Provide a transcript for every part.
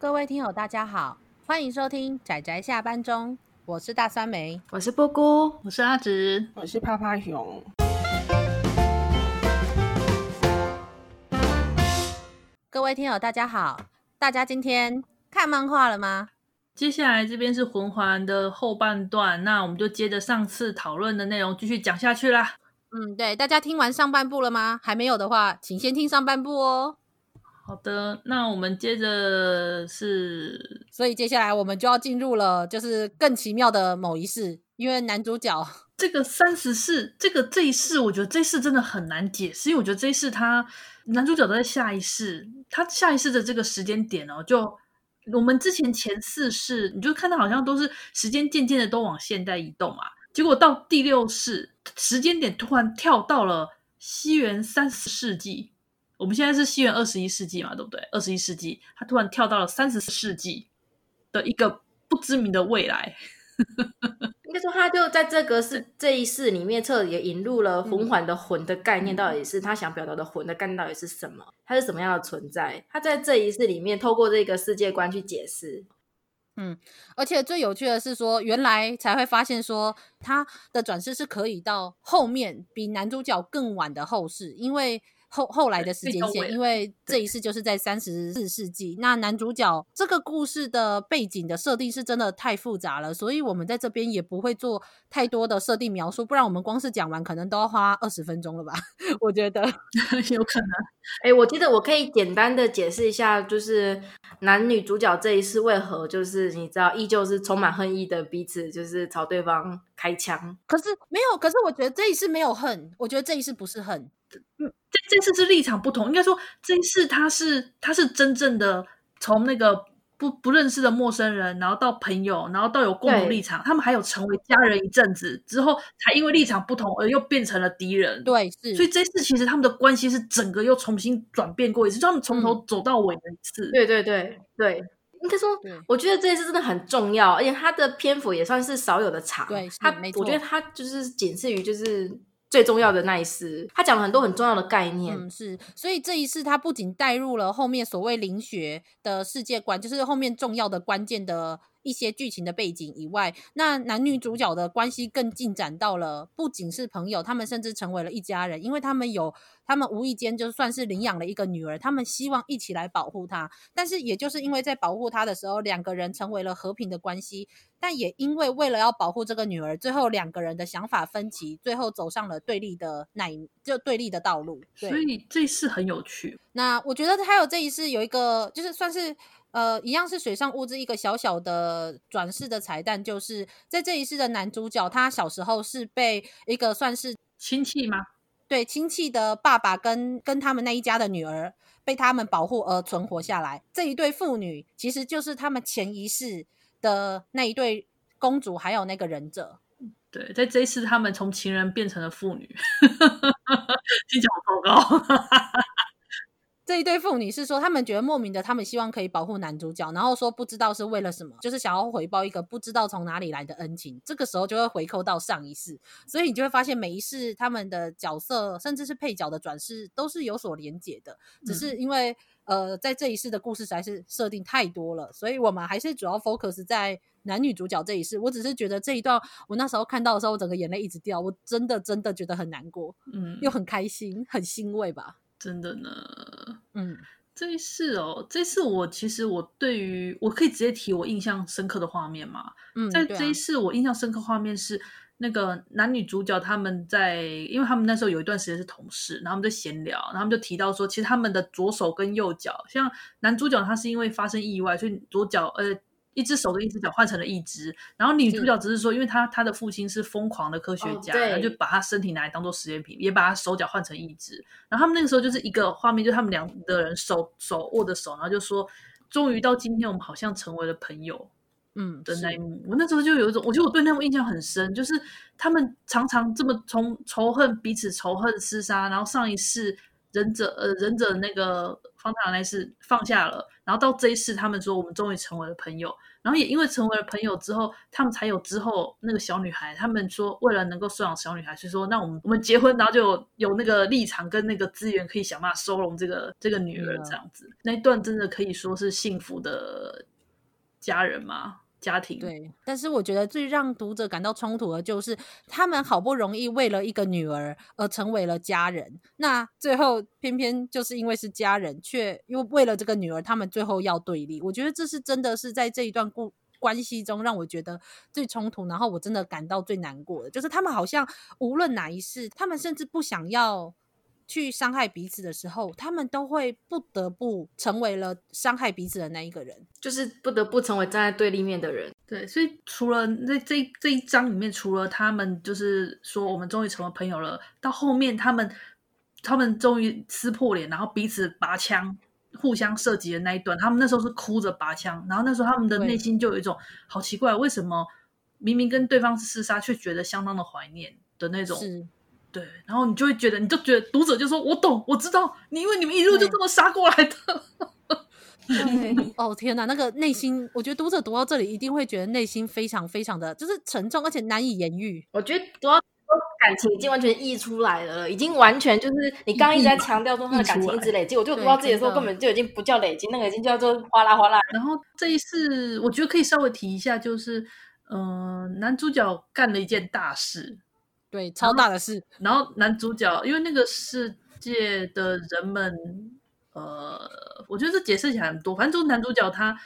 各位听友，大家好，欢迎收听仔仔下班中，我是大酸梅，我是波姑，我是阿直，我是趴趴熊。各位听友，大家好，大家今天看漫画了吗？接下来这边是魂环的后半段，那我们就接着上次讨论的内容继续讲下去啦。嗯，对，大家听完上半部了吗？还没有的话，请先听上半部哦。好的，那我们接着是，所以接下来我们就要进入了，就是更奇妙的某一世，因为男主角 这个三十世，这个这一世，我觉得这一世真的很难解释，因为我觉得这一世他男主角都在下一世，他下一世的这个时间点哦，就我们之前前四世，你就看到好像都是时间渐渐的都往现代移动嘛，结果到第六世，时间点突然跳到了西元三十世纪。我们现在是西元二十一世纪嘛，对不对？二十一世纪，他突然跳到了三十世纪的一个不知名的未来。应该说，他就在这个是这一世里面，彻底也引入了魂环的魂的概念，到底是他想表达的魂的概念到底是什么？它是什么样的存在？他在这一世里面，透过这个世界观去解释。嗯，而且最有趣的是说，原来才会发现说，他的转世是可以到后面比男主角更晚的后世，因为。后后来的时间线，因为这一世就是在三十四世纪。那男主角这个故事的背景的设定是真的太复杂了，所以我们在这边也不会做太多的设定描述，不然我们光是讲完可能都要花二十分钟了吧？我觉得 有可能。哎、欸，我记得我可以简单的解释一下，就是男女主角这一世为何就是你知道，依旧是充满恨意的彼此，就是朝对方开枪。可是没有，可是我觉得这一世没有恨，我觉得这一世不是恨。嗯，这这次是立场不同，应该说这一次他是他是真正的从那个不不认识的陌生人，然后到朋友，然后到有共同立场，他们还有成为家人一阵子之后，才因为立场不同而又变成了敌人。对，是。所以这次其实他们的关系是整个又重新转变过一次，就他们从头走到尾的一次。嗯、对对对对，应该说，我觉得这一次真的很重要，而且他的篇幅也算是少有的长。对，他，我觉得他就是仅次于就是。最重要的那一世，他讲了很多很重要的概念。嗯，是，所以这一世他不仅带入了后面所谓灵学的世界观，就是后面重要的关键的。一些剧情的背景以外，那男女主角的关系更进展到了不仅是朋友，他们甚至成为了一家人，因为他们有他们无意间就算是领养了一个女儿，他们希望一起来保护她。但是也就是因为在保护她的时候，两个人成为了和平的关系，但也因为为了要保护这个女儿，最后两个人的想法分歧，最后走上了对立的那一就对立的道路。所以这一世很有趣。那我觉得还有这一世有一个就是算是。呃，一样是水上物质一个小小的转世的彩蛋，就是在这一世的男主角，他小时候是被一个算是亲戚吗？对，亲戚的爸爸跟跟他们那一家的女儿被他们保护而存活下来。这一对父女其实就是他们前一世的那一对公主，还有那个忍者。对，在这一世他们从情人变成了父女，听起来好糟糕。这一对妇女是说，他们觉得莫名的，他们希望可以保护男主角，然后说不知道是为了什么，就是想要回报一个不知道从哪里来的恩情。这个时候就会回扣到上一世，所以你就会发现每一世他们的角色，甚至是配角的转世都是有所连结的。只是因为、嗯、呃，在这一世的故事实在是设定太多了，所以我们还是主要 focus 在男女主角这一世。我只是觉得这一段我那时候看到的时候，我整个眼泪一直掉，我真的真的觉得很难过，嗯，又很开心，很欣慰吧。真的呢，嗯，这一次哦，这一世我其实我对于我可以直接提我印象深刻的画面嘛，嗯，在这一次我印象深刻画面是那个男女主角他们在，因为他们那时候有一段时间是同事，然后他们就闲聊，然后他们就提到说，其实他们的左手跟右脚，像男主角他是因为发生意外，所以左脚呃。一只手跟一只脚换成了一只，然后女主角只是说，因为她她的父亲是疯狂的科学家，然后就把她身体拿来当做实验品，也把她手脚换成一只。然后他们那个时候就是一个画面，就他们两个人手手握着手，然后就说，终于到今天我们好像成为了朋友，嗯的那一幕。我那时候就有一种，我觉得我对那幕印象很深，就是他们常常这么从仇恨彼此仇恨厮杀，然后上一世忍者呃忍者那个方太郎那世放下了。然后到这一世，他们说我们终于成为了朋友。然后也因为成为了朋友之后，他们才有之后那个小女孩。他们说为了能够收养小女孩，所以说那我们我们结婚，然后就有有那个立场跟那个资源，可以想办法收容这个这个女儿这样子。那一段真的可以说是幸福的家人吗？家庭。对，但是我觉得最让读者感到冲突的就是，他们好不容易为了一个女儿而成为了家人，那最后偏偏就是因为是家人，却又为了这个女儿，他们最后要对立。我觉得这是真的是在这一段故关系中让我觉得最冲突，然后我真的感到最难过的，就是他们好像无论哪一世，他们甚至不想要。去伤害彼此的时候，他们都会不得不成为了伤害彼此的那一个人，就是不得不成为站在对立面的人。对，所以除了那这这一章里面，除了他们就是说我们终于成为朋友了，到后面他们他们终于撕破脸，然后彼此拔枪，互相射击的那一段，他们那时候是哭着拔枪，然后那时候他们的内心就有一种好奇怪，为什么明明跟对方是厮杀，却觉得相当的怀念的那种。对，然后你就会觉得，你就觉得读者就说：“我懂，我知道，你因为你们一路就这么杀过来的。”哦天哪，那个内心，我觉得读者读到这里一定会觉得内心非常非常的就是沉重，而且难以言喻。我觉得读到感情已经完全溢出来了，已经完全就是你刚刚一直在强调说他的感情一直累积，我就读到自己的时候根本就已经不叫累积，那个已经叫做哗啦哗啦。然后这一次，我觉得可以稍微提一下，就是嗯、呃，男主角干了一件大事。对，超大的事。然后男主角，因为那个世界的人们，呃，我觉得这解释起来很多。反正就是男主角他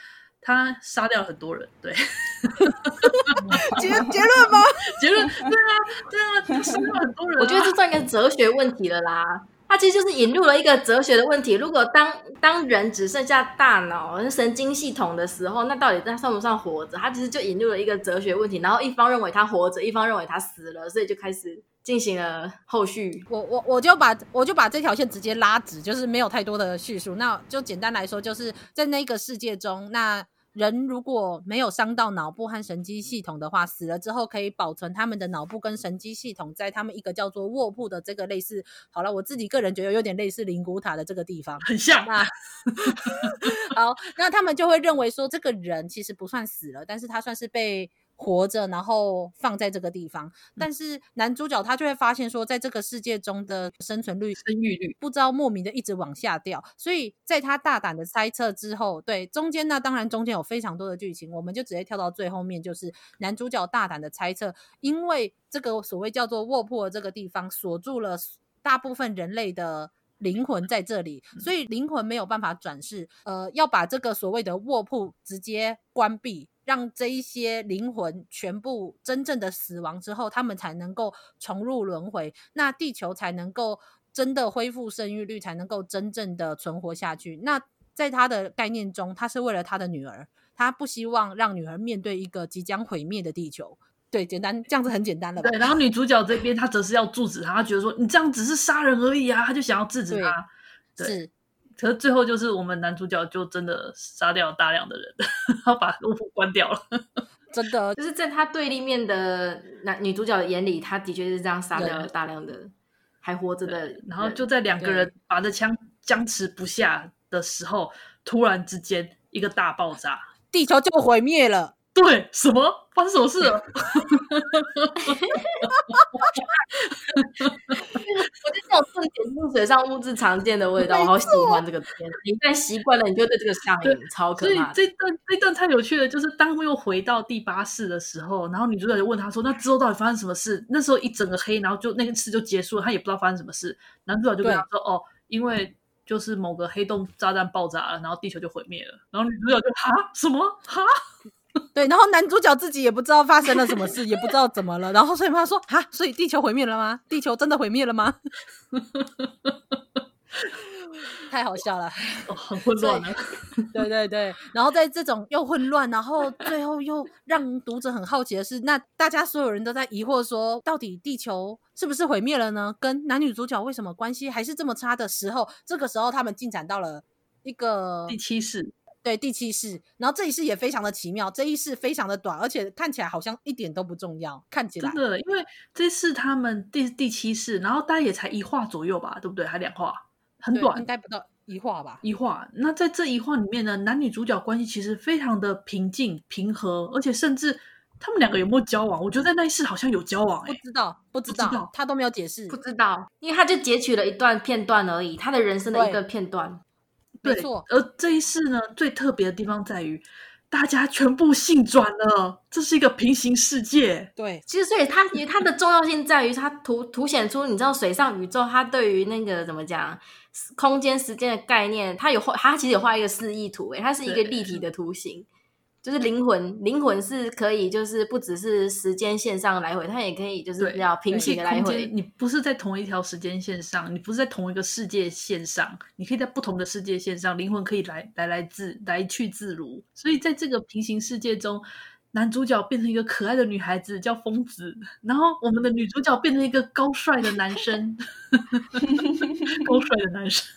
他杀掉了很多人，对。结 结论吗？结论，对啊，对啊，他杀掉了很多人啊。我觉得这算一个哲学问题了啦。他其实就是引入了一个哲学的问题：如果当当人只剩下大脑、神经系统的时候，那到底他算不算活着？他其实就引入了一个哲学问题。然后一方认为他活着，一方认为他死了，所以就开始进行了后续。我我我就把我就把这条线直接拉直，就是没有太多的叙述。那就简单来说，就是在那个世界中，那。人如果没有伤到脑部和神经系统的话，死了之后可以保存他们的脑部跟神经系统在他们一个叫做卧铺的这个类似，好了，我自己个人觉得有点类似灵骨塔的这个地方，很像。那 好，那他们就会认为说，这个人其实不算死了，但是他算是被。活着，然后放在这个地方，但是男主角他就会发现说，在这个世界中的生存率、生育率不知道莫名的一直往下掉，所以在他大胆的猜测之后，对中间那当然中间有非常多的剧情，我们就直接跳到最后面，就是男主角大胆的猜测，因为这个所谓叫做卧铺的这个地方锁住了大部分人类的灵魂在这里，所以灵魂没有办法转世，呃，要把这个所谓的卧铺直接关闭。让这一些灵魂全部真正的死亡之后，他们才能够重入轮回，那地球才能够真的恢复生育率，才能够真正的存活下去。那在他的概念中，他是为了他的女儿，他不希望让女儿面对一个即将毁灭的地球。对，简单这样子很简单了吧？对，然后女主角这边，她则是要制止他，她觉得说你这样只是杀人而已啊，她就想要制止他。对。对是。可是最后就是我们男主角就真的杀掉大量的人，然后把卧铺关掉了。真的，就是在他对立面的男女主角的眼里，他的确是这样杀掉了大量的还活着的。然后就在两个人把着枪僵持不下的时候，突然之间一个大爆炸，地球就毁灭了。对，什么发生什么事了？我觉得这种重点是水上物质常见的味道，我好喜欢这个片。你一旦习惯了，你就对这个上瘾，超可怕。所以这段这段太有趣了，就是当又回到第八世的时候，然后女主角就问他说：“那之后到底发生什么事？”那时候一整个黑，然后就那个次就结束了，他也不知道发生什么事。男主角就跟他说：“哦，因为就是某个黑洞炸弹爆炸了，然后地球就毁灭了。”然后女主角就哈什么哈？对，然后男主角自己也不知道发生了什么事，也不知道怎么了，然后所以他说：“哈，所以地球毁灭了吗？地球真的毁灭了吗？” 太好笑了，哦、很混乱了。对对对，然后在这种又混乱，然后最后又让读者很好奇的是，那大家所有人都在疑惑说，到底地球是不是毁灭了呢？跟男女主角为什么关系还是这么差的时候，这个时候他们进展到了一个第七世。对，第七世，然后这一世也非常的奇妙，这一世非常的短，而且看起来好像一点都不重要，看起来真的，因为这是他们第第七世，然后大概也才一画左右吧，对不对？还两画，很短，应该不到，一画吧，一画。那在这一画里面呢，男女主角关系其实非常的平静平和，而且甚至他们两个有没有交往？我觉得在那一世好像有交往，欸，不知道，不知道，知道他都没有解释，不知道，因为他就截取了一段片段而已，他的人生的一个片段，对，没错。而这一世呢，最特别的地方在于。大家全部性转了，这是一个平行世界。对，其实所以它它的重要性在于它凸凸显出，你知道水上宇宙它对于那个怎么讲，空间时间的概念，它有画，它其实有画一个示意图，诶，它是一个立体的图形。就是灵魂，灵魂是可以，就是不只是时间线上来回，它也可以就是比较平行的来回。你不是在同一条时间线上，你不是在同一个世界线上，你可以在不同的世界线上，灵魂可以来来来自来去自如。所以在这个平行世界中，男主角变成一个可爱的女孩子叫疯子，然后我们的女主角变成一个高帅的男生，高帅的男生，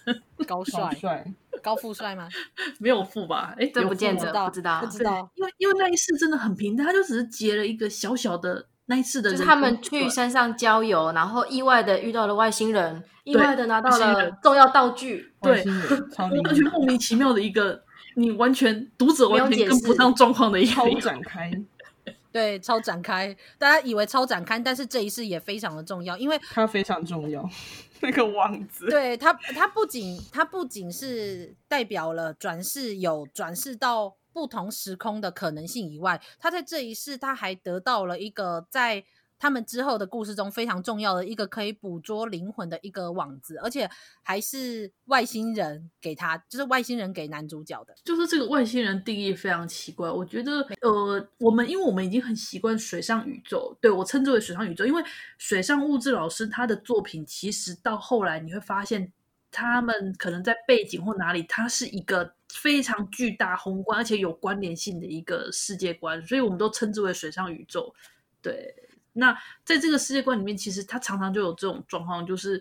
高帅。高富帅吗？没有富吧？哎，这不见得，不知道，不知道。因为因为那一世真的很平淡，他就只是结了一个小小的那一次的人，就是他们去山上郊游，然后意外的遇到了外星人，意外的拿到了重要道具，对，完全 莫名其妙的一个，你完全读者完全跟不上状况的一个超展开，对，超展开，大家以为超展开，但是这一世也非常的重要，因为它非常重要。那个网子，对它，它不仅它不仅是代表了转世有转世到不同时空的可能性以外，它在这一世，它还得到了一个在。他们之后的故事中非常重要的一个可以捕捉灵魂的一个网子，而且还是外星人给他，就是外星人给男主角的。就是这个外星人定义非常奇怪，我觉得，呃，我们因为我们已经很习惯水上宇宙，对，我称之为水上宇宙，因为水上物质老师他的作品其实到后来你会发现，他们可能在背景或哪里，它是一个非常巨大宏观而且有关联性的一个世界观，所以我们都称之为水上宇宙，对。那在这个世界观里面，其实它常常就有这种状况，就是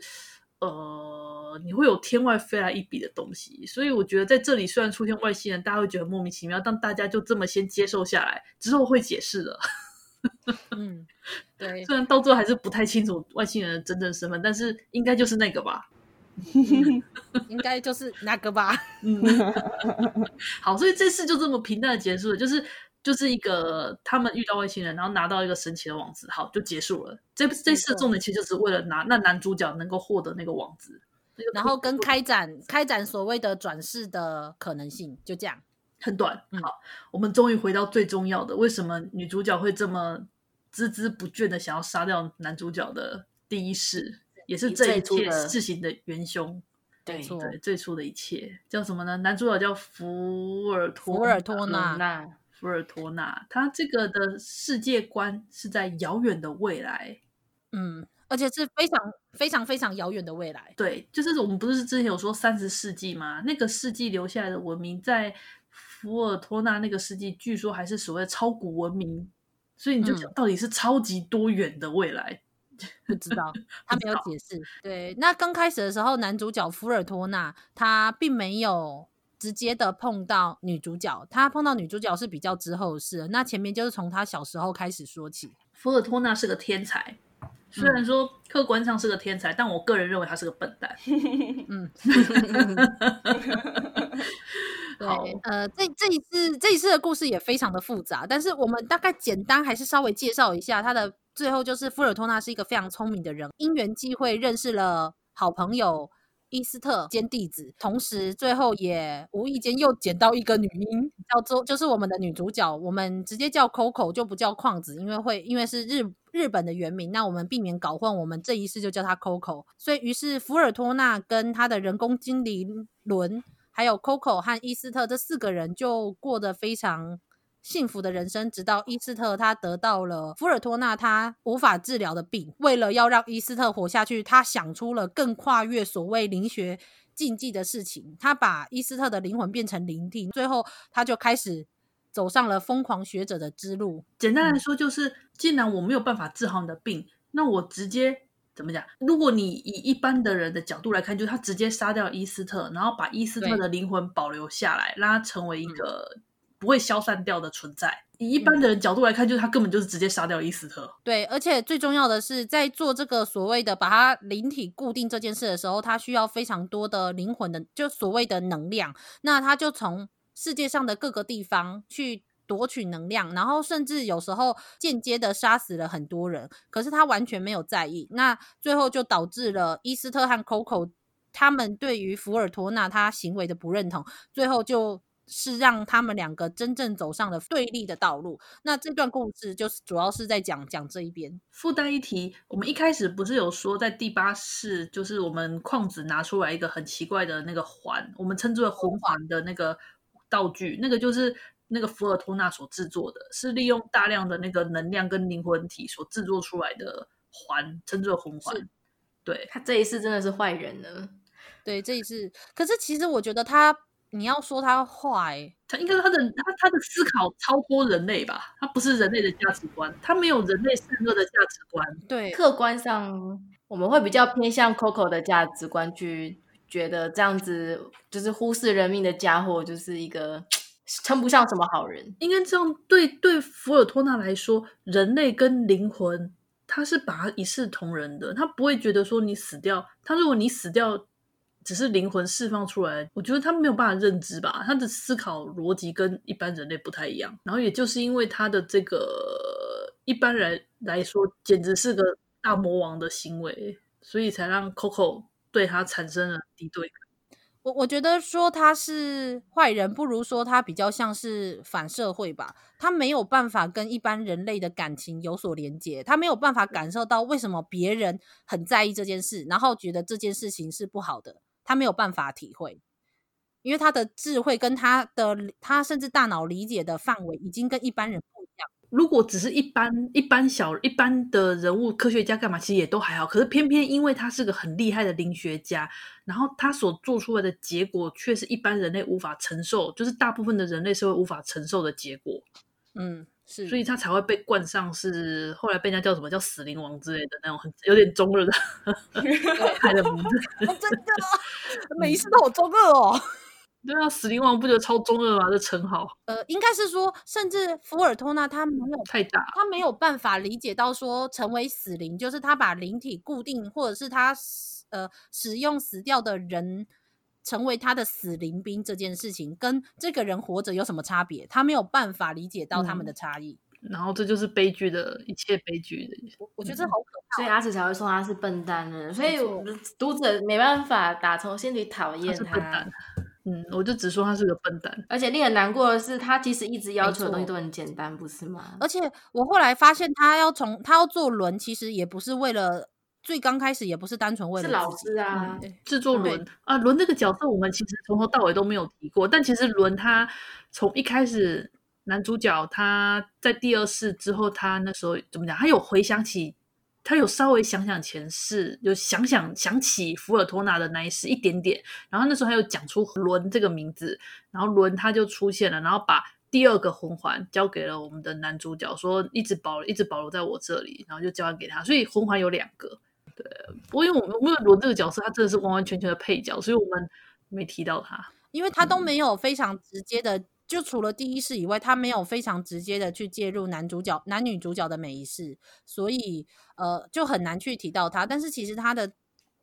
呃，你会有天外飞来一笔的东西。所以我觉得在这里虽然出现外星人，大家会觉得莫名其妙，但大家就这么先接受下来，之后会解释的。嗯，对。虽然到最后还是不太清楚外星人的真正身份，但是应该就是那个吧？嗯、应该就是那个吧？嗯。好，所以这次就这么平淡的结束了，就是。就是一个他们遇到外星人，然后拿到一个神奇的网子，好，就结束了。这这次的重点其实就是为了拿那男主角能够获得那个网子，然后跟开展开展所谓的转世的可能性，就这样很短。好，我们终于回到最重要的，为什么女主角会这么孜孜不倦的想要杀掉男主角的第一世，也是这一切事情的元凶。对对，最初的一切叫什么呢？男主角叫福尔托福尔托纳。福尔托纳，他这个的世界观是在遥远的未来，嗯，而且是非常非常非常遥远的未来。对，就是我们不是之前有说三十世纪吗？那个世纪留下来的文明，在福尔托纳那个世纪，据说还是所谓的超古文明。所以你就想，到底是超级多远的未来？嗯、不知道，他没有解释。对，那刚开始的时候，男主角福尔托纳他并没有。直接的碰到女主角，他碰到女主角是比较之后的事。那前面就是从他小时候开始说起。福尔托纳是个天才，虽然说客观上是个天才，嗯、但我个人认为他是个笨蛋。嗯，对，呃，这这一次这一次的故事也非常的复杂，但是我们大概简单还是稍微介绍一下他的。最后就是福尔托纳是一个非常聪明的人，因缘际会认识了好朋友。伊斯特兼弟子，同时最后也无意间又捡到一个女婴，叫做就是我们的女主角，我们直接叫 Coco 就不叫矿子，因为会因为是日日本的原名，那我们避免搞混，我们这一世就叫她 Coco。所以于是福尔托纳跟他的人工精灵伦，还有 Coco 和伊斯特这四个人就过得非常。幸福的人生，直到伊斯特他得到了福尔托纳他无法治疗的病。为了要让伊斯特活下去，他想出了更跨越所谓灵学禁忌的事情。他把伊斯特的灵魂变成灵体，最后他就开始走上了疯狂学者的之路。简单来说，就是、嗯、既然我没有办法治好你的病，那我直接怎么讲？如果你以一般的人的角度来看，就是他直接杀掉伊斯特，然后把伊斯特的灵魂保留下来，让他成为一个。不会消散掉的存在，以一般的人角度来看，就是他根本就是直接杀掉伊斯特。对，而且最重要的是，在做这个所谓的把他灵体固定这件事的时候，他需要非常多的灵魂的，就所谓的能量。那他就从世界上的各个地方去夺取能量，然后甚至有时候间接的杀死了很多人，可是他完全没有在意。那最后就导致了伊斯特和 Coco 他们对于福尔托纳他行为的不认同，最后就。是让他们两个真正走上了对立的道路。那这段故事就是主要是在讲讲这一边。附带一提，我们一开始不是有说，在第八世，就是我们矿子拿出来一个很奇怪的那个环，我们称之为魂环的那个道具，那个就是那个福尔托纳所制作的，是利用大量的那个能量跟灵魂体所制作出来的环，称之为魂环。对，他这一次真的是坏人了。对，这一次，可是其实我觉得他。你要说他坏，他应该是他的他他的思考超脱人类吧？他不是人类的价值观，他没有人类善恶的价值观。对，客观上我们会比较偏向 Coco 的价值观，去觉得这样子就是忽视人命的家伙就是一个称不上什么好人。应该这样，对对，福尔托纳来说，人类跟灵魂，他是把他一视同仁的，他不会觉得说你死掉，他如果你死掉。只是灵魂释放出来，我觉得他没有办法认知吧，他的思考逻辑跟一般人类不太一样。然后也就是因为他的这个一般人来说简直是个大魔王的行为，所以才让 Coco 对他产生了敌对感。我我觉得说他是坏人，不如说他比较像是反社会吧。他没有办法跟一般人类的感情有所连接，他没有办法感受到为什么别人很在意这件事，然后觉得这件事情是不好的。他没有办法体会，因为他的智慧跟他的他甚至大脑理解的范围已经跟一般人不一样。如果只是一般一般小一般的人物科学家干嘛，其实也都还好。可是偏偏因为他是个很厉害的灵学家，然后他所做出来的结果却是一般人类无法承受，就是大部分的人类社会无法承受的结果。嗯。是，所以他才会被冠上是后来被人家叫什么叫死灵王之类的那种很有点中二的 他的名字。真的，每一次都好中二哦。对啊，死灵王不觉得超中二吗？这称号。呃，应该是说，甚至福尔托纳他没有太大，他没有办法理解到说，成为死灵就是他把灵体固定，或者是他呃使用死掉的人。成为他的死灵兵这件事情，跟这个人活着有什么差别？他没有办法理解到他们的差异。嗯，然后这就是悲剧的一切悲剧的。我我觉得这好可怕，所以阿紫才会说他是笨蛋呢。所以读者没办法打从心里讨厌他。他嗯，我就只说他是个笨蛋。而且令人难过的是，他其实一直要求的东西都很简单，不是吗？而且我后来发现，他要从他要做轮，其实也不是为了。最刚开始也不是单纯为了是老师啊，制、嗯、作轮啊，轮这个角色我们其实从头到尾都没有提过。但其实轮他从一开始，男主角他在第二世之后，他那时候怎么讲？他有回想起，他有稍微想想前世，有想想想起福尔托纳的那一世一点点。然后那时候他又讲出轮这个名字，然后轮他就出现了，然后把第二个魂环交给了我们的男主角，说一直保一直保留在我这里，然后就交还给他。所以魂环有两个。对，不过因为我们因为罗这个角色，他真的是完完全全的配角，所以我们没提到他，因为他都没有非常直接的，嗯、就除了第一世以外，他没有非常直接的去介入男主角、男女主角的每一世，所以呃，就很难去提到他。但是其实他的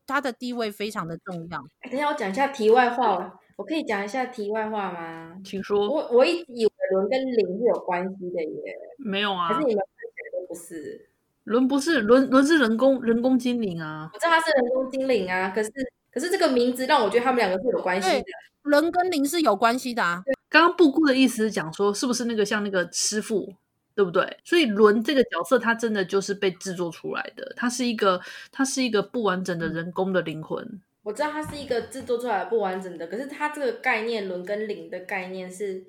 他的地位非常的重要。等一下，我讲一下题外话，我可以讲一下题外话吗？请说。我我一直以为轮跟灵是有关系的耶，没有啊，可是你们看起来都不是。轮不是轮，轮是人工人工精灵啊！我知道他是人工精灵啊，可是可是这个名字让我觉得他们两个是有关系的。人跟灵是有关系的啊。刚刚布姑的意思是讲说，是不是那个像那个师傅，对不对？所以轮这个角色，他真的就是被制作出来的，他是一个他是一个不完整的人工的灵魂。我知道他是一个制作出来的不完整的，可是他这个概念轮跟灵的概念是，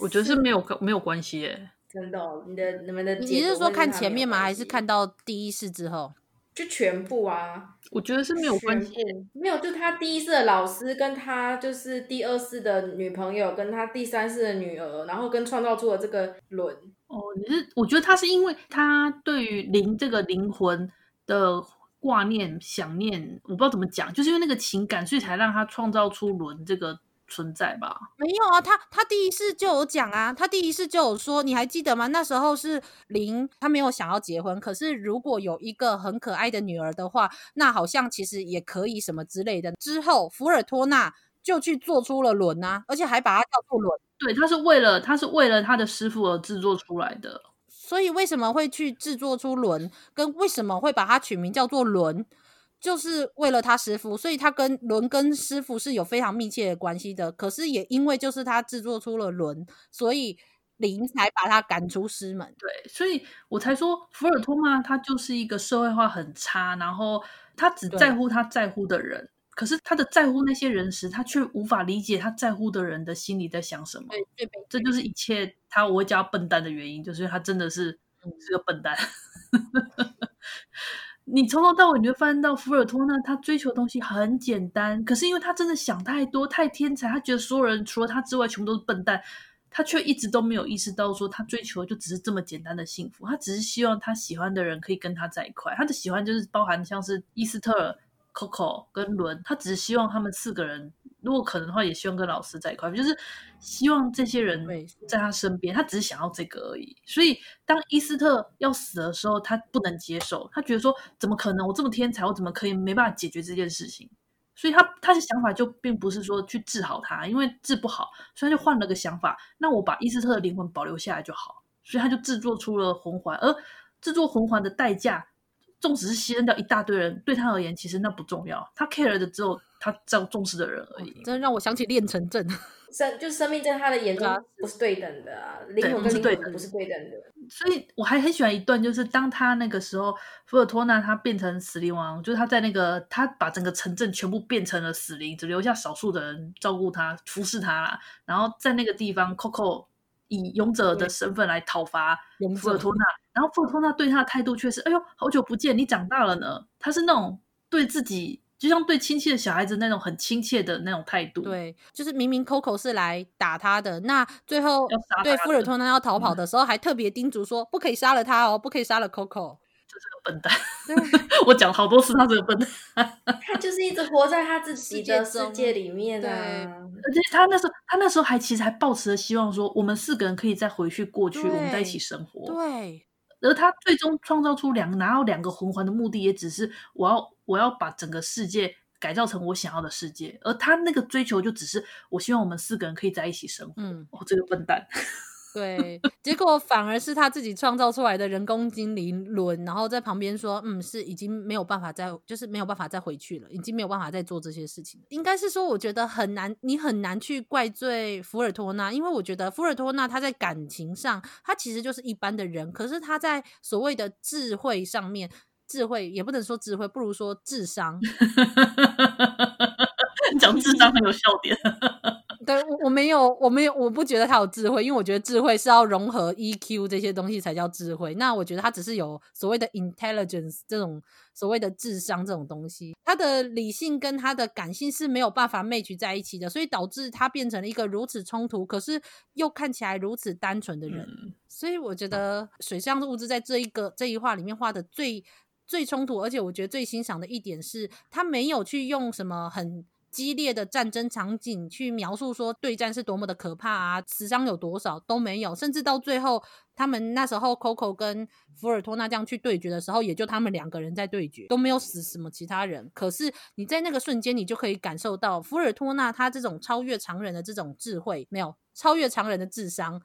我觉得是没有没有关系耶。真的、哦，你的你们的，你是说看前面吗？还是看到第一世之后？就全部啊？我觉得是没有关系，没有，就他第一世的老师跟他就是第二世的女朋友，跟他第三世的女儿，然后跟创造出了这个轮。哦，你是？我觉得他是因为他对于灵这个灵魂的挂念、想念，我不知道怎么讲，就是因为那个情感，所以才让他创造出轮这个存在吧？没有啊，他他第一次就有讲啊，他第一次就有说，你还记得吗？那时候是零，他没有想要结婚，可是如果有一个很可爱的女儿的话，那好像其实也可以什么之类的。之后福尔托纳就去做出了轮啊，而且还把它叫做轮。对，他是为了他是为了他的师傅而制作出来的。所以为什么会去制作出轮，跟为什么会把它取名叫做轮？就是为了他师傅，所以他跟伦跟师傅是有非常密切的关系的。可是也因为就是他制作出了伦，所以林才把他赶出师门。对，所以我才说福尔托曼他就是一个社会化很差，然后他只在乎他在乎的人，可是他的在乎那些人时，他却无法理解他在乎的人的心里在想什么。对，对，这就是一切他我会叫他笨蛋的原因，就是他真的是是个笨蛋。你从头到尾你会发现到福尔托纳他追求的东西很简单，可是因为他真的想太多，太天才，他觉得所有人除了他之外全部都是笨蛋，他却一直都没有意识到说他追求的就只是这么简单的幸福，他只是希望他喜欢的人可以跟他在一块，他的喜欢就是包含像是伊斯特、Coco 跟伦，他只是希望他们四个人。如果可能的话，也希望跟老师在一块，就是希望这些人在他身边。他只是想要这个而已。所以当伊斯特要死的时候，他不能接受，他觉得说：怎么可能？我这么天才，我怎么可以没办法解决这件事情？所以他他的想法就并不是说去治好他，因为治不好，所以他就换了个想法。那我把伊斯特的灵魂保留下来就好。所以他就制作出了魂环，而制作魂环的代价，纵使是牺牲掉一大堆人，对他而言其实那不重要。他 care 的只有。他这样重视的人而已，真的让我想起炼成阵。生就是生命在他的眼中不是对等的啊，灵魂跟灵魂不是对等的。所以我还很喜欢一段，就是当他那个时候，福尔托纳他变成死灵王，就是他在那个他把整个城镇全部变成了死灵，只留下少数的人照顾他、服侍他啦。然后在那个地方，Coco 以勇者的身份来讨伐福尔托纳，然后福尔托纳对他的态度却是：哎呦，好久不见，你长大了呢。他是那种对自己。就像对亲戚的小孩子那种很亲切的那种态度，对，就是明明 Coco 是来打他的，那最后对福尔托纳要逃跑的时候，还特别叮嘱说不可以杀了他哦，不可以杀了 Coco，就是个笨蛋。我讲好多次他是个笨蛋，他就是一直活在他自己的世界里面啊。而且他那时候，他那时候还其实还抱持了希望说，我们四个人可以再回去过去，我们在一起生活。对。而他最终创造出两个拿到两个魂环的目的，也只是我要我要把整个世界改造成我想要的世界。而他那个追求就只是我希望我们四个人可以在一起生活。嗯，哦，这个笨蛋。对，结果反而是他自己创造出来的人工精灵轮，然后在旁边说：“嗯，是已经没有办法再，就是没有办法再回去了，已经没有办法再做这些事情。”应该是说，我觉得很难，你很难去怪罪福尔托纳，因为我觉得福尔托纳他在感情上，他其实就是一般的人，可是他在所谓的智慧上面，智慧也不能说智慧，不如说智商。讲智商很有笑点。对，我我没有，我没有，我不觉得他有智慧，因为我觉得智慧是要融合 EQ 这些东西才叫智慧。那我觉得他只是有所谓的 intelligence 这种所谓的智商这种东西，他的理性跟他的感性是没有办法 match 在一起的，所以导致他变成了一个如此冲突，可是又看起来如此单纯的人。嗯、所以我觉得水上的物质在这一个这一话里面画的最最冲突，而且我觉得最欣赏的一点是，他没有去用什么很。激烈的战争场景去描述说对战是多么的可怕啊，死伤有多少都没有，甚至到最后他们那时候 Coco 跟福尔托纳这样去对决的时候，也就他们两个人在对决，都没有死什么其他人。可是你在那个瞬间，你就可以感受到福尔托纳他这种超越常人的这种智慧，没有超越常人的智商。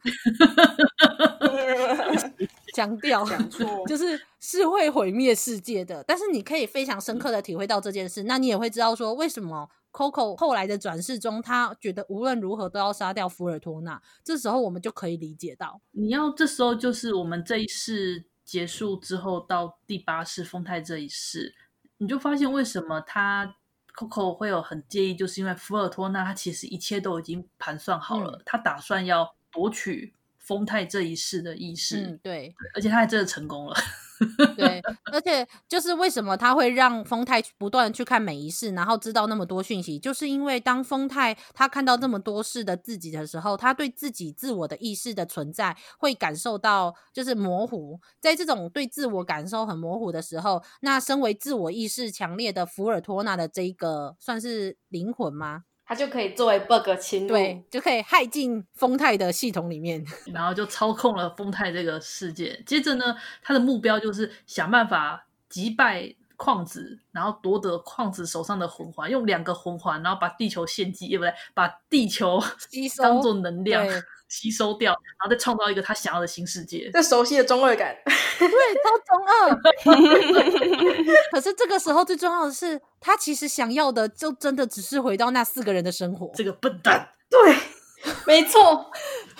强调讲错，就是是会毁灭世界的，但是你可以非常深刻的体会到这件事，那你也会知道说为什么。Coco 后来的转世中，他觉得无论如何都要杀掉福尔托纳。这时候我们就可以理解到，你要这时候就是我们这一世结束之后到第八世丰泰这一世，你就发现为什么他 Coco 会有很介意，就是因为福尔托纳他其实一切都已经盘算好了，嗯、他打算要夺取丰泰这一世的意识。嗯，对，而且他还真的成功了。对，而且就是为什么他会让丰泰不断去看每一世，然后知道那么多讯息，就是因为当丰泰他看到这么多世的自己的时候，他对自己自我的意识的存在会感受到就是模糊。在这种对自我感受很模糊的时候，那身为自我意识强烈的福尔托纳的这一个算是灵魂吗？他就可以作为 bug 侵入，对，就可以害进丰泰的系统里面，然后就操控了丰泰这个世界。接着呢，他的目标就是想办法击败矿子，然后夺得矿子手上的魂环，用两个魂环，然后把地球献祭，也不对？把地球吸收当做能量。吸收掉，然后再创造一个他想要的新世界。这熟悉的中二感，对，超中二。可是这个时候最重要的是，他其实想要的就真的只是回到那四个人的生活。这个笨蛋，对，没错。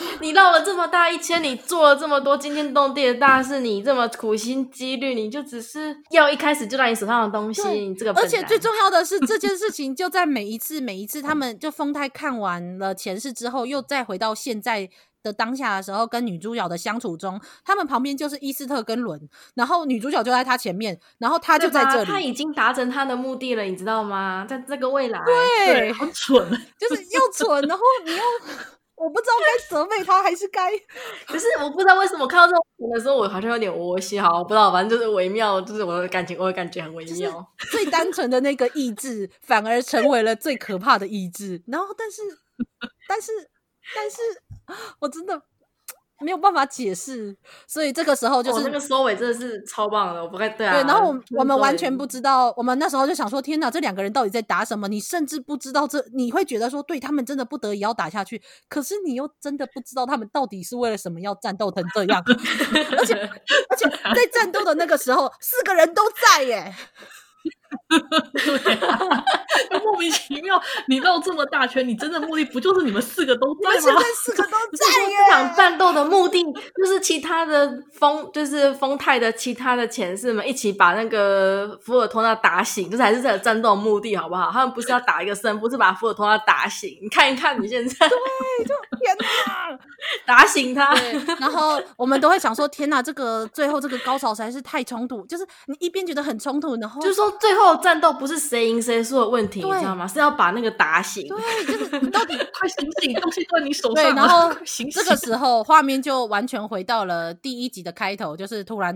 你绕了这么大一圈，你做了这么多惊天动地的大事，你这么苦心积虑，你就只是要一开始就在你手上的东西。你这个，而且最重要的是，这件事情就在每一次、每一次，他们就丰泰看完了前世之后，又再回到现在的当下的时候，跟女主角的相处中，他们旁边就是伊斯特跟伦，然后女主角就在他前面，然后他就在这里，他已经达成他的目的了，你知道吗？在这个未来，对，对很蠢，就是又蠢，然后你又。我不知道该责备他还是该，可是我不知道为什么看到这种的时候，我好像有点窝心。好，我不知道，反正就是微妙，就是我的感情，我的感觉很微妙。最单纯的那个意志，反而成为了最可怕的意志。然后，但是，但是，但是，我真的。没有办法解释，所以这个时候就是、哦、那个收尾真的是超棒的，我不该对啊。对，然后我我们完全不知道，我们那时候就想说，天哪，这两个人到底在打什么？你甚至不知道这，你会觉得说，对他们真的不得已要打下去，可是你又真的不知道他们到底是为了什么要战斗成这样，而且而且在战斗的那个时候，四个人都在耶。对啊，莫名其妙，你绕这么大圈，你真的目的不就是你们四个都在吗？现在四个都 在耶。这场战斗的目的就是其他的丰，就是丰泰的其他的前世们一起把那个福尔托纳打醒，就是还是这个战斗的目的，好不好？他们不是要打一个胜不，是把福尔托纳打醒。你看一看，你现在对，就天哪，打醒他。然后我们都会想说，天哪，这个最后这个高潮实在是太冲突，就是你一边觉得很冲突，然后就是说最后。战斗不是谁赢谁输的问题，你知道吗？是要把那个打醒。对，就是你到底快醒醒，东西都在你手上。对，然后这个时候画面就完全回到了第一集的开头，就是突然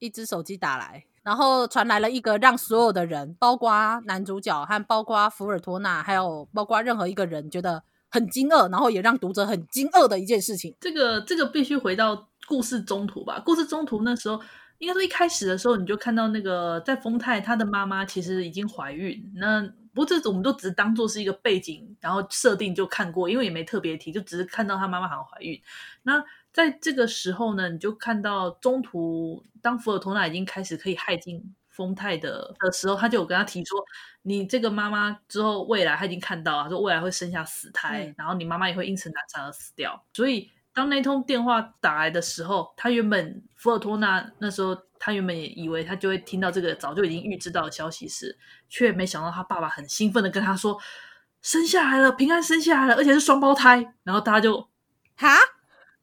一只手机打来，然后传来了一个让所有的人，包括男主角和包括福尔托纳，还有包括任何一个人觉得很惊愕，然后也让读者很惊愕的一件事情。这个这个必须回到故事中途吧？故事中途那时候。应该说一开始的时候，你就看到那个在丰泰，他的妈妈其实已经怀孕。那不过这我们都只是当做是一个背景，然后设定就看过，因为也没特别提，就只是看到他妈妈好像怀孕。那在这个时候呢，你就看到中途当福尔托纳已经开始可以害进丰泰的的时候，他就有跟他提说：“你这个妈妈之后未来他已经看到了，说未来会生下死胎，嗯、然后你妈妈也会因此难产而死掉。”所以。当那通电话打来的时候，他原本福尔托纳那时候，他原本也以为他就会听到这个早就已经预知到的消息时，却没想到他爸爸很兴奋的跟他说：“生下来了，平安生下来了，而且是双胞胎。”然后大家就哈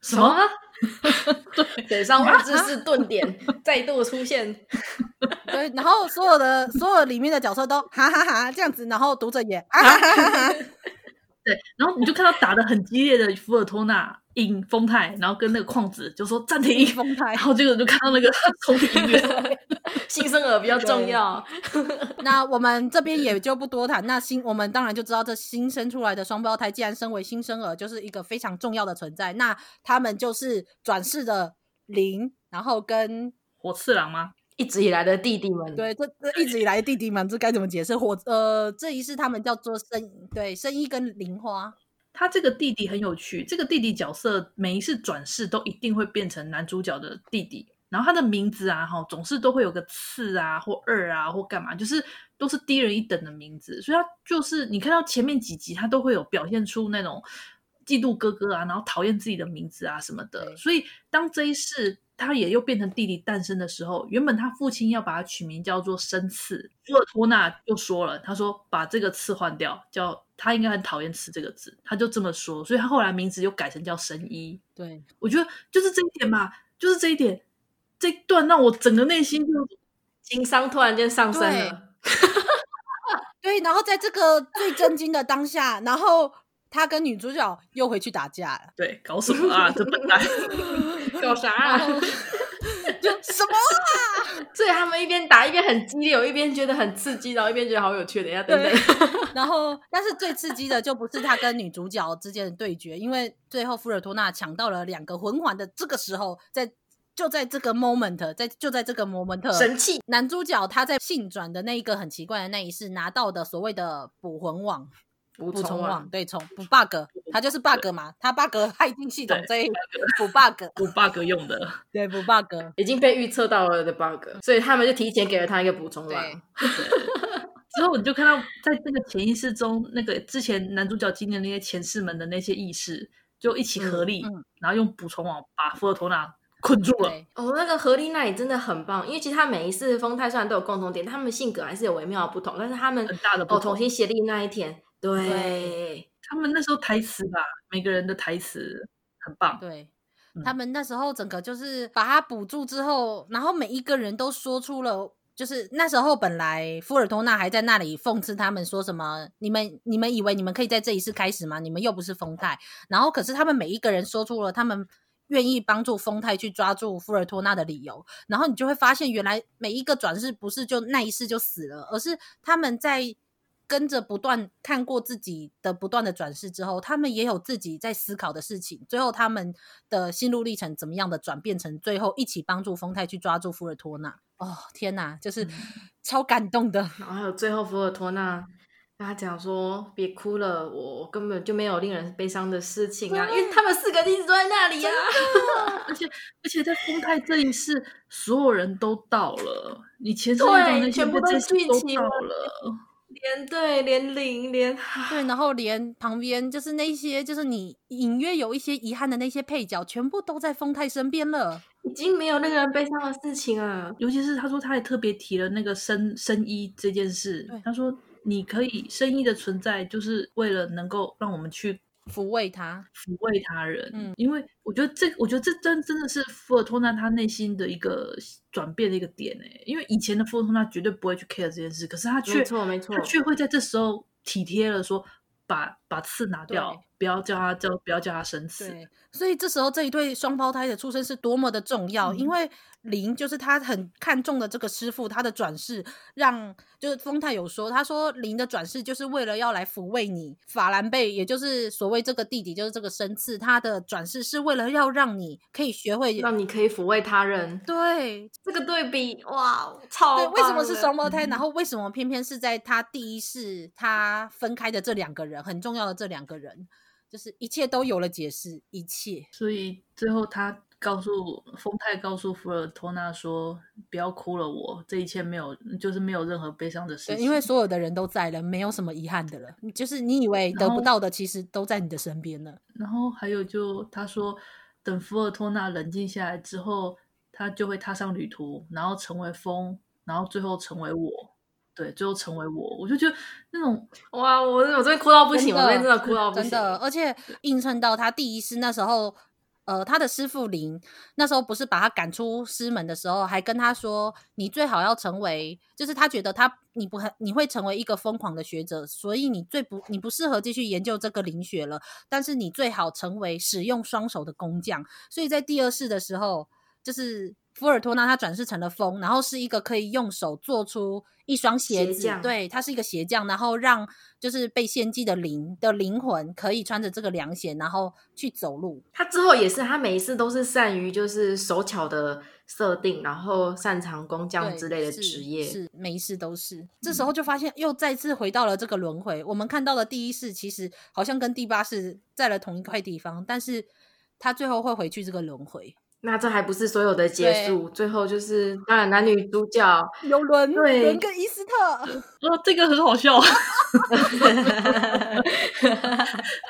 什么？对，嘴上无知识 顿点再度出现。对，然后所有的所有里面的角色都哈哈哈这样子，然后读者也哈哈哈哈。对，然后你就看到打的很激烈的福尔托纳赢丰泰，然后跟那个矿子就说暂停丰泰，然后结果就看到那个重音乐，新生儿比较重要。那我们这边也就不多谈。那新我们当然就知道，这新生出来的双胞胎既然身为新生儿，就是一个非常重要的存在。那他们就是转世的灵，然后跟火次郎吗？一直以来的弟弟们，对，这这一直以来的弟弟们，这该怎么解释？火呃，这一世他们叫做生，对，生一跟灵花。他这个弟弟很有趣，这个弟弟角色每一次转世都一定会变成男主角的弟弟，然后他的名字啊，哈，总是都会有个次啊，或二啊，或干嘛，就是都是低人一等的名字，所以他就是你看到前面几集，他都会有表现出那种嫉妒哥哥啊，然后讨厌自己的名字啊什么的，所以当这一世。他也又变成弟弟诞生的时候，原本他父亲要把他取名叫做生次，福尔托纳就说了，他说把这个次换掉，叫他应该很讨厌“吃”这个字，他就这么说，所以他后来名字又改成叫神医。对，我觉得就是这一点嘛，就是这一点，这一段让我整个内心就情商突然间上升了。对，然后在这个最震惊的当下，然后他跟女主角又回去打架了。对，搞什么啊，这笨蛋！搞啥啊？就什么啊？所以他们一边打一边很激烈，我一边觉得很刺激，然后一边觉得好有趣。等一下，等等。然后，但是最刺激的就不是他跟女主角之间的对决，因为最后芙尔托纳抢到了两个魂环的这个时候，在就在这个 moment，在就在这个 moment，神器男主角他在性转的那一个很奇怪的那一世拿到的所谓的捕魂网。补充网对充补 bug，它就是 bug 嘛，它 bug 它已经系统这一补 bug 补 bug 用的，对补 bug 已经被预测到了的 bug，所以他们就提前给了他一个补充网。之后你就看到在这个潜意识中，那个之前男主角经历那些前世们的那些意识，就一起合力，嗯嗯、然后用补充网把芙尔托纳困住了。哦，那个合力那里真的很棒，因为其实他每一次风太虽然都有共同点，他们性格还是有微妙的不同，但是他们很大的不同。哦，同心协力那一天。对，对他们那时候台词吧，每个人的台词很棒。对、嗯、他们那时候整个就是把他补住之后，然后每一个人都说出了，就是那时候本来富尔托纳还在那里讽刺他们说什么：“你们你们以为你们可以在这一世开始吗？你们又不是丰泰。”然后可是他们每一个人说出了他们愿意帮助丰泰去抓住富尔托纳的理由，然后你就会发现，原来每一个转世不是就那一世就死了，而是他们在。跟着不断看过自己的不断的转世之后，他们也有自己在思考的事情。最后他们的心路历程怎么样的转变成最后一起帮助风太去抓住福尔托纳。哦天哪，就是 超感动的。然后还有最后福尔托纳跟他讲说：“别哭了，我根本就没有令人悲伤的事情啊，因为他们四个一直都在那里啊。而且而且在风太这一世，所有人都到了，你前世那些全部都聚齐了。”连对连零连对，然后连旁边就是那些就是你隐约有一些遗憾的那些配角，全部都在丰太身边了，已经没有那个人悲伤的事情了。尤其是他说他也特别提了那个生生医这件事，他说你可以生意的存在，就是为了能够让我们去。抚慰他，抚慰他人。嗯，因为我觉得这，我觉得这真真的是福尔托纳他内心的一个转变的一个点诶。因为以前的福尔托纳绝对不会去 care 这件事，可是他却，没错没错，他却会在这时候体贴了说，把把刺拿掉，不要叫他叫不要叫他生刺。对，所以这时候这一对双胞胎的出生是多么的重要，嗯、因为。林就是他很看重的这个师傅，他的转世让就是风太有说，他说林的转世就是为了要来抚慰你，法兰贝也就是所谓这个弟弟，就是这个生刺，他的转世是为了要让你可以学会，让你可以抚慰他人。对，这个对比哇，超对，为什么是双胞胎？嗯、然后为什么偏偏是在他第一世他分开的这两个人很重要的这两个人，就是一切都有了解释，一切。所以最后他。告诉风太，告诉福尔托纳说：“不要哭了我，我这一切没有，就是没有任何悲伤的事情。因为所有的人都在了，没有什么遗憾的了。就是你以为得不到的，其实都在你的身边了。然后还有就，他说，等福尔托纳冷静下来之后，他就会踏上旅途，然后成为风，然后最后成为我。对，最后成为我。我就觉得那种哇，我我真的哭到不行，我真的哭到不行，真的，而且映衬到他第一次那时候。”呃，他的师傅林那时候不是把他赶出师门的时候，还跟他说：“你最好要成为，就是他觉得他你不很你会成为一个疯狂的学者，所以你最不你不适合继续研究这个灵学了。但是你最好成为使用双手的工匠。所以在第二世的时候，就是。”芙尔托纳他转世成了风，然后是一个可以用手做出一双鞋子，对，他是一个鞋匠，然后让就是被献祭的灵的灵魂可以穿着这个凉鞋，然后去走路。他之后也是，他每一次都是善于就是手巧的设定，然后擅长工匠之类的职业，是，是每一次都是。这时候就发现又再次回到了这个轮回。嗯、我们看到的第一世其实好像跟第八世在了同一块地方，但是他最后会回去这个轮回。那这还不是所有的结束，最后就是当然男女主角 有伦伦对跟伊斯特，哦，这个很好笑。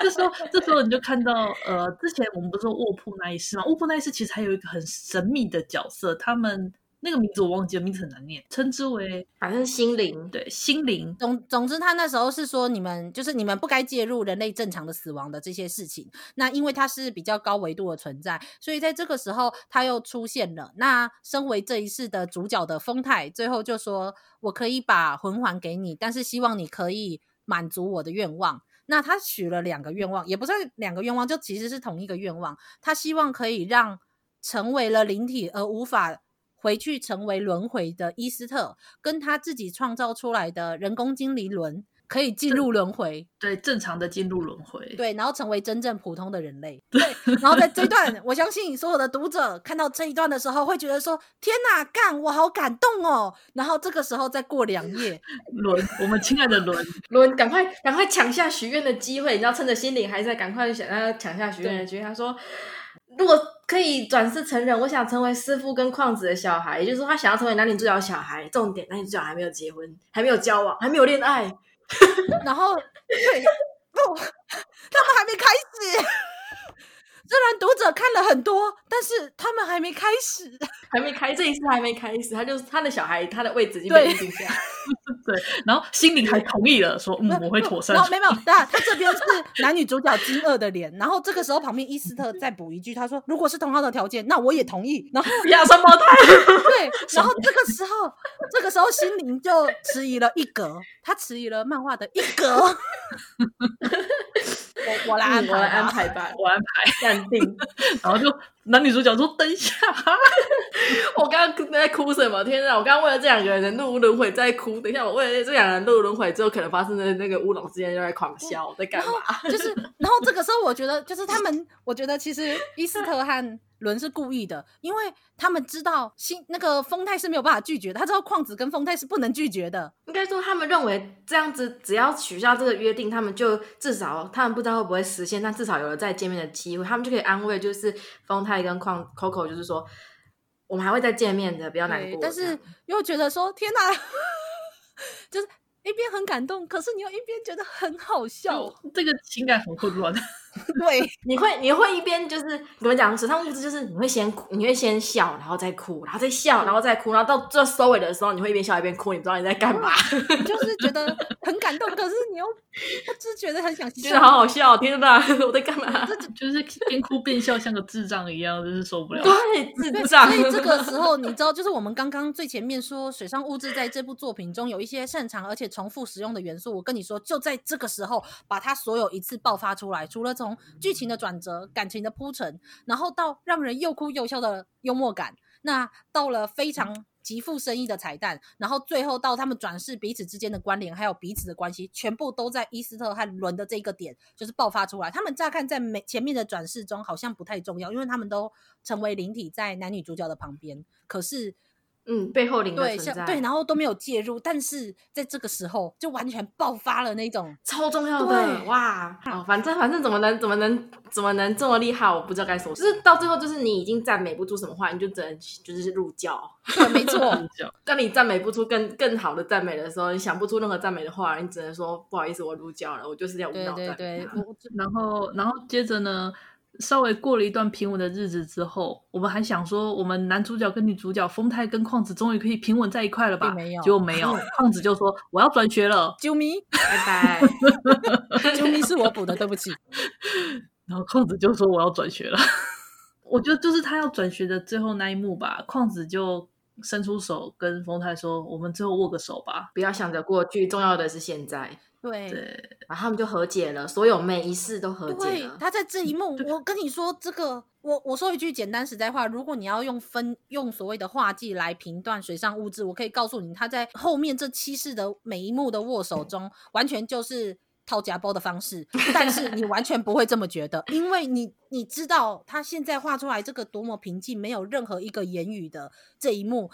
这时候，这时候你就看到，呃，之前我们不是说卧铺那一世吗？卧铺那一世其实还有一个很神秘的角色，他们。那个名字我忘记了，名字很难念，称之为反正心灵，对，心灵。总总之，他那时候是说你们就是你们不该介入人类正常的死亡的这些事情。那因为他是比较高维度的存在，所以在这个时候他又出现了。那身为这一世的主角的风太，最后就说：“我可以把魂环给你，但是希望你可以满足我的愿望。”那他许了两个愿望，也不算两个愿望，就其实是同一个愿望。他希望可以让成为了灵体而无法。回去成为轮回的伊斯特，跟他自己创造出来的人工精灵轮。可以进入轮回，对，正常的进入轮回，对，然后成为真正普通的人类，对。然后在这一段，我相信所有的读者看到这一段的时候，会觉得说：“天哪，干，我好感动哦！”然后这个时候再过两页，轮，我们亲爱的轮 轮，赶快赶快抢下许愿的机会，你知道，趁着心灵还在，赶快想要抢下许愿的机会。他说：“如果可以转世成人，我想成为师傅跟矿子的小孩，也就是说，他想要成为男女主角小孩。重点，男女主角还没有结婚，还没有交往，还没有恋爱。”然后，不，他们还没开始。虽然读者看了很多，但是他们还没开始，还没开，这一次还没开始。他就是他的小孩，他的位置已经被定下。对，然后心灵还同意了，说嗯，我会妥善。没有，他他这边是男女主角惊愕的脸。然后这个时候旁边伊斯特再补一句，他说：“如果是同样的条件，那我也同意。”然后亚双胞胎。对，然后这个时候，这个时候心灵就迟疑了一格，他迟疑了漫画的一格。我我来安排，我来安排吧，我安排，淡定。然后就男女主角说：“等一下，我刚刚在哭什么？天哪！我刚刚为了这两个人的入轮回在哭。等一下，我为了这两个人入轮回之后可能发生的那个乌龙之间就在狂笑，我在干嘛？就是，然后这个时候我觉得，就是他们，我觉得其实伊斯特和。伦是故意的，因为他们知道新那个丰太是没有办法拒绝的，他知道矿子跟丰太是不能拒绝的。应该说，他们认为这样子只要取消这个约定，他们就至少他们不知道会不会实现，但至少有了再见面的机会，他们就可以安慰，就是丰太跟矿 Coco，就是说我们还会再见面的，不要难过。但是又觉得说天哪，就是一边很感动，可是你又一边觉得很好笑，这个情感很混乱。对，你会你会一边就是怎么讲？水上物质就是你会先哭，你会先笑，然后再哭，然后再笑，然后再哭，然后到最后收尾的时候，你会一边笑一边哭，你不知道你在干嘛，就是觉得很感动，可是你又就是觉得很想笑，觉得好好笑，天哪，我在干嘛？这就是边哭边笑，像个智障一样，真是受不了。对，智障。所以这个时候，你知道，就是我们刚刚最前面说水上物质在这部作品中有一些擅长而且重复使用的元素，我跟你说，就在这个时候把它所有一次爆发出来，除了从剧情的转折、感情的铺陈，然后到让人又哭又笑的幽默感，那到了非常极富深意的彩蛋，然后最后到他们转世彼此之间的关联，还有彼此的关系，全部都在伊斯特和伦的这个点就是爆发出来。他们乍看在每前面的转世中好像不太重要，因为他们都成为灵体在男女主角的旁边，可是。嗯，背后灵对像对，然后都没有介入，但是在这个时候就完全爆发了那种超重要的哇！哦，反正反正怎么能怎么能怎么能这么厉害，我不知道该说。就是到最后，就是你已经赞美不出什么话，你就只能就是入教。对，没错。当你赞美不出更更好的赞美的时候，你想不出任何赞美的话，你只能说不好意思，我入教了，我就是要无脑赞。对对对。然后然后接着呢？稍微过了一段平稳的日子之后，我们还想说，我们男主角跟女主角丰太跟矿子终于可以平稳在一块了吧？没有，结果没有。矿子就说：“我要转学了，啾咪，拜拜。”啾咪是我补的，对不起。然后矿子就说：“我要转学了。”我觉得就是他要转学的最后那一幕吧。矿子就伸出手跟丰太说：“我们最后握个手吧，不要想着过去，重要的是现在。”对，对，然后他们就和解了，所有每一世都和解了。他在这一幕，我跟你说，这个我我说一句简单实在话，如果你要用分用所谓的画技来评断水上物质，我可以告诉你，他在后面这七世的每一幕的握手 中，完全就是掏夹包的方式，但是你完全不会这么觉得，因为你你知道他现在画出来这个多么平静，没有任何一个言语的这一幕。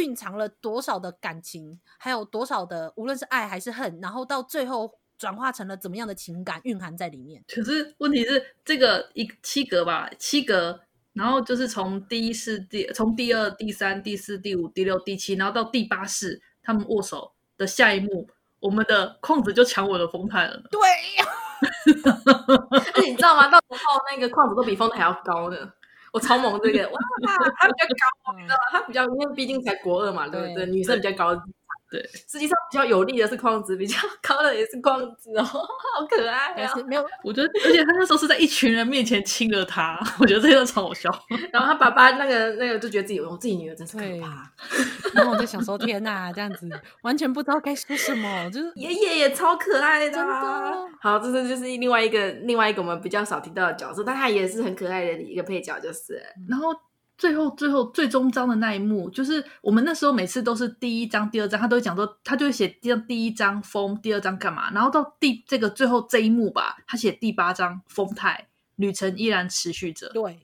蕴藏了多少的感情，还有多少的无论是爱还是恨，然后到最后转化成了怎么样的情感蕴含在里面。可是问题是，这个一七格吧，七格，然后就是从第一世、第从第二、第三、第四、第五、第六、第七，然后到第八世，他们握手的下一幕，我们的矿子就抢我的风太了。对，而且你知道吗？到时候那个矿子都比风太还要高呢。我超萌这个，哇，他比较高，你知道吗？他比较，因为毕竟才国二嘛，对不对？女生比较高。对，实际上比较有力的是矿子，比较高的也是矿子哦，好可爱啊！没有，我觉得，而且他那时候是在一群人面前亲了他，我觉得这个超好笑。然后他爸爸那个那个就觉得自己，我自己女儿真是可怕。然后我就想说，天哪，这样子完全不知道该说什么，就是爷爷也超可爱的，真的。好，这是就是另外一个另外一个我们比较少提到的角色，但他也是很可爱的一个配角，就是。然后。最后最后最终章的那一幕，就是我们那时候每次都是第一章、第二章，他都会讲说，他就会写第第一章风，第二章干嘛，然后到第这个最后这一幕吧，他写第八章风太旅程依然持续着。对，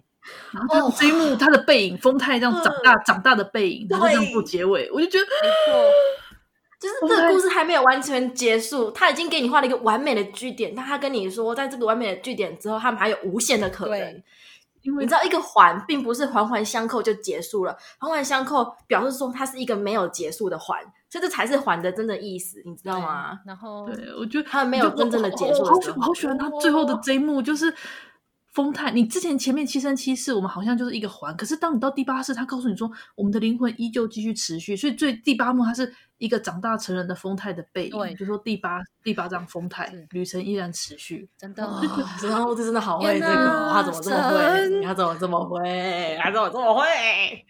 然后这一幕他的背影，风太这样长大长大的背影，然后这样做结尾，我就觉得没错，就是这个故事还没有完全结束，他已经给你画了一个完美的句点，但他跟你说，在这个完美的句点之后，他们还有无限的可能。因为你知道，一个环并不是环环相扣就结束了，环环相扣表示说它是一个没有结束的环，所以这才是环的真的意思，你知道吗？然后，对，我觉得它没有真正的结束的。我好，好喜欢他最后的这一幕，就是风太。你之前前面七生七世，我们好像就是一个环，可是当你到第八世，他告诉你说，我们的灵魂依旧继续持续，所以最第八幕它是。一个长大成人的风太的背影，对，就说第八第八章风太旅程依然持续，真的，然后这真的好会这个，他怎么这么会？他怎么这么会？他怎么这么会？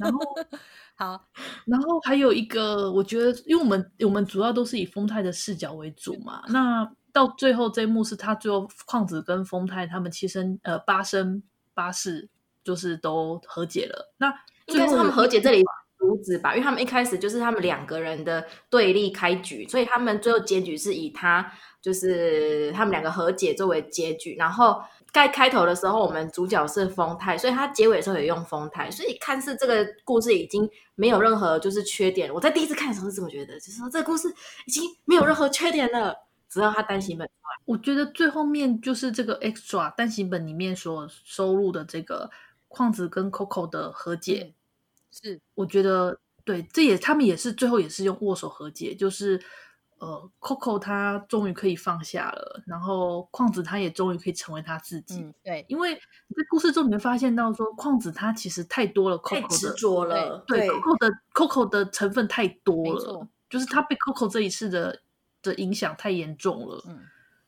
然后 好，然后还有一个，我觉得，因为我们我们主要都是以风太的视角为主嘛，那到最后这一幕是他最后旷子跟丰太他们七生呃八生八世就是都和解了，那应该是他们和解这里。阻止吧，因为他们一开始就是他们两个人的对立开局，所以他们最后结局是以他就是他们两个和解作为结局。然后在开头的时候，我们主角是丰太，所以他结尾的时候也用丰太，所以看似这个故事已经没有任何就是缺点。我在第一次看的时候是这么觉得，就是说这个故事已经没有任何缺点了，只要他单行本。我觉得最后面就是这个 extra 单行本里面所收录的这个矿子跟 Coco 的和解。嗯是，我觉得对，这也他们也是最后也是用握手和解，就是呃，Coco 他终于可以放下了，然后矿子他也终于可以成为他自己。嗯、对，因为在故事中你会发现到说，矿子他其实太多了，Coco 的执着了，对，对，Coco 的 Coco 的成分太多了，就是他被 Coco 这一次的的影响太严重了。嗯，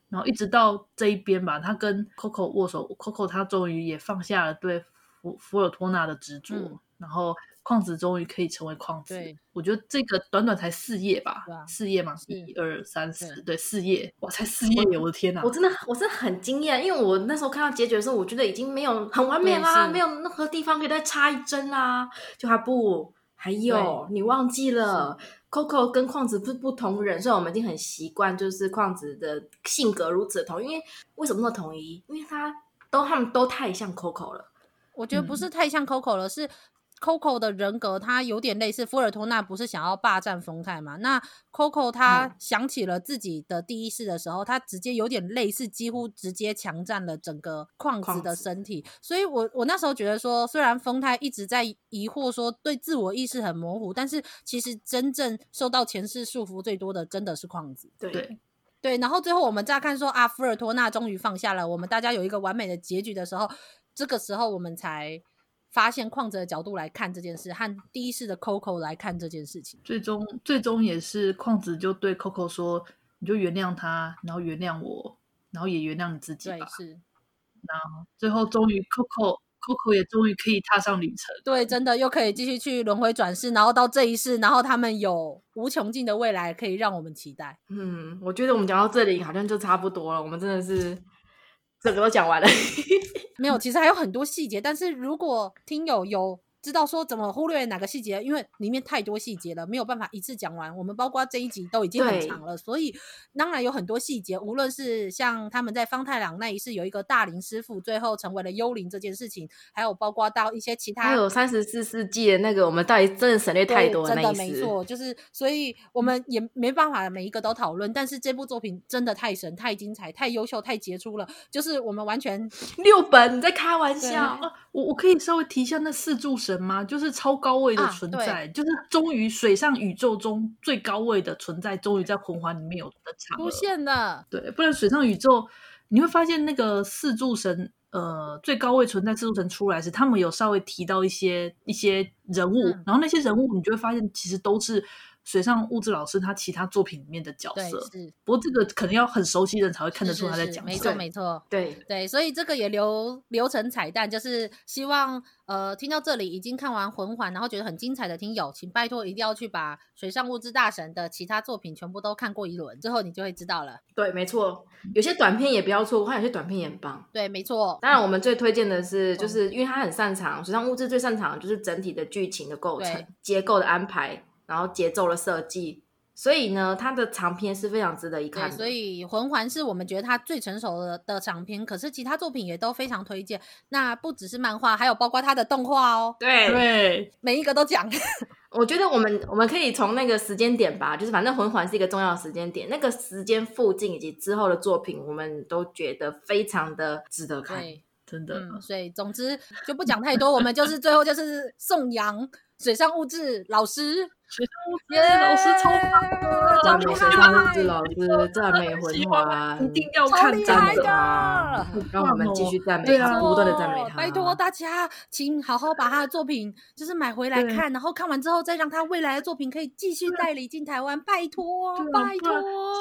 然后一直到这一边吧，他跟 Coco 握手，Coco 他终于也放下了对福福尔托纳的执着，嗯、然后。旷子终于可以成为旷子，我觉得这个短短才四页吧，啊、四页嘛，一二三四，对，四页，哇，才四页，我的天哪！我真的，我真的很惊艳，因为我那时候看到结局的时候，我觉得已经没有很完美啦，没有任何地方可以再插一针啦，就还不还有你忘记了，Coco 跟矿子不是不同人，所以我们已经很习惯，就是矿子的性格如此的同，因为为什么那么统一？因为他都他们都太像 Coco 了，我觉得不是太像 Coco 了，嗯、是。Coco 的人格，他有点类似福尔托纳，不是想要霸占丰太嘛？那 Coco 他想起了自己的第一世的时候，嗯、他直接有点类似，几乎直接强占了整个矿子的身体。所以我我那时候觉得说，虽然丰太一直在疑惑说对自我意识很模糊，但是其实真正受到前世束缚最多的，真的是矿子。对对，对，然后最后我们再看说啊，福尔托纳终于放下了，我们大家有一个完美的结局的时候，这个时候我们才。发现旷子的角度来看这件事，和第一世的 Coco 来看这件事情，最终最终也是旷子就对 Coco 说：“你就原谅他，然后原谅我，然后也原谅你自己吧。”对，是。然后最后终于 Coco Coco 也终于可以踏上旅程，对，真的又可以继续去轮回转世，然后到这一世，然后他们有无穷尽的未来可以让我们期待。嗯，我觉得我们讲到这里好像就差不多了，我们真的是。整个都讲完了，没有，其实还有很多细节。但是如果听友有知道说怎么忽略哪个细节，因为里面太多细节了，没有办法一次讲完。我们包括这一集都已经很长了，所以当然有很多细节。无论是像他们在方太郎那一世有一个大林师傅，最后成为了幽灵这件事情，还有包括到一些其他，还有三十四世纪的那个，我们到底真的省略太多了，真的没错，就是所以我们也没办法每一个都讨论。但是这部作品真的太神、太精彩、太优秀、太杰出了，就是我们完全六本你在开玩笑啊！我我可以稍微提一下那四柱神吗？就是超。高位的存在，啊、就是终于水上宇宙中最高位的存在，终于在魂环里面有的场出现了。对，不然水上宇宙你会发现那个四柱神，呃，最高位存在四柱神出来时，他们有稍微提到一些一些人物，嗯、然后那些人物你就会发现其实都是水上物质老师他其他作品里面的角色。是，不过这个可能要很熟悉的人才会看得出他在讲什么。没错，没错，对对，所以这个也留留成彩蛋，就是希望呃听到这里已经看完魂环，然后觉得很精彩的听友，请拜托一定要去把水上物质大神的其他作品全部都看过一轮，之后你就会知道了。对，没错，有些短片也不要错过，有些短片也很棒。对，没错。当然，我们最推荐的是，就是因为他很擅长水上物质，最擅长的就是整体的剧情的构成、结构的安排。然后节奏的设计，所以呢，它的长篇是非常值得一看的。所以魂环是我们觉得它最成熟的的长篇，可是其他作品也都非常推荐。那不只是漫画，还有包括它的动画哦。对对，每一个都讲。我觉得我们我们可以从那个时间点吧，就是反正魂环是一个重要的时间点，那个时间附近以及之后的作品，我们都觉得非常的值得看。真的。嗯，所以总之就不讲太多，我们就是最后就是颂扬水上物质老师。水上悟志老师超棒的，赞美水上悟志老师，赞美魂环，一定要看赞美他，让我们继续赞美他，不断的赞美他。拜托大家，请好好把他的作品就是买回来看，然后看完之后再让他未来的作品可以继续代理进台湾，拜托，拜托。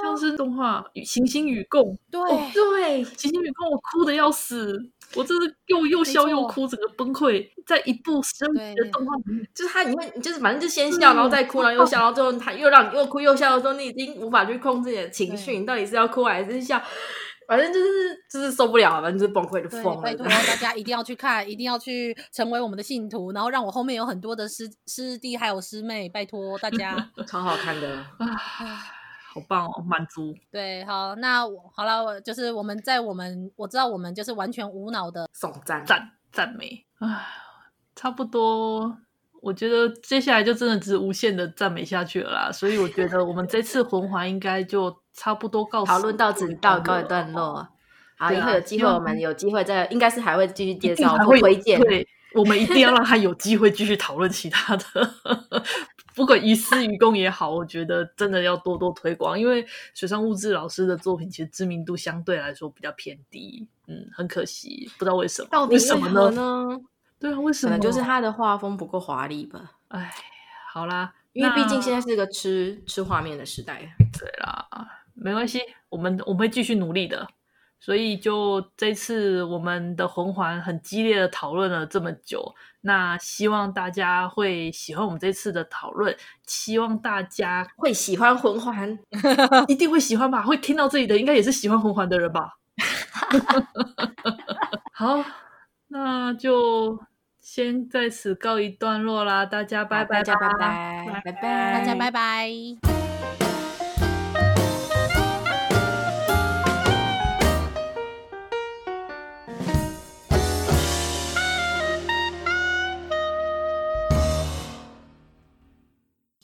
像是动画《行星与共》，对对，《行星与共》，我哭的要死，我真的又又笑又哭，整个崩溃。在一部升级的动画里面，就是他，你会就是反正就先笑，然后再哭，然后又笑，然后最后他又让你又哭又笑的时候，你已经无法去控制你的情绪，你到底是要哭还是笑？反正就是就是受不了了，反正就是崩溃就疯了。拜托 大家一定要去看，一定要去成为我们的信徒，然后让我后面有很多的师师弟还有师妹，拜托大家，超好看的啊，好棒哦，满足。对，好，那好了，就是我们在我们我知道我们就是完全无脑的送赞赞赞美，唉，差不多。我觉得接下来就真的只无限的赞美下去了啦，所以我觉得我们这次魂环应该就差不多告诉讨论到此到告一段落。好，以后有机会我们有机会再，应该是还会继续介绍会推荐。对，我们一定要让他有机会继续讨论其他的，不管于私于公也好，我觉得真的要多多推广，因为水上物质老师的作品其实知名度相对来说比较偏低，嗯，很可惜，不知道为什么，到底为什么呢？对啊，为什么？可能就是他的画风不够华丽吧。哎，好啦，因为毕竟现在是个吃吃画面的时代。对啦，没关系，我们我们会继续努力的。所以就这次我们的魂环很激烈的讨论了这么久，那希望大家会喜欢我们这次的讨论，希望大家会喜欢魂环，一定会喜欢吧？会听到这里的应该也是喜欢魂环的人吧？好，那就。先在此告一段落啦，大家拜拜，大家拜拜，拜拜，大家拜拜。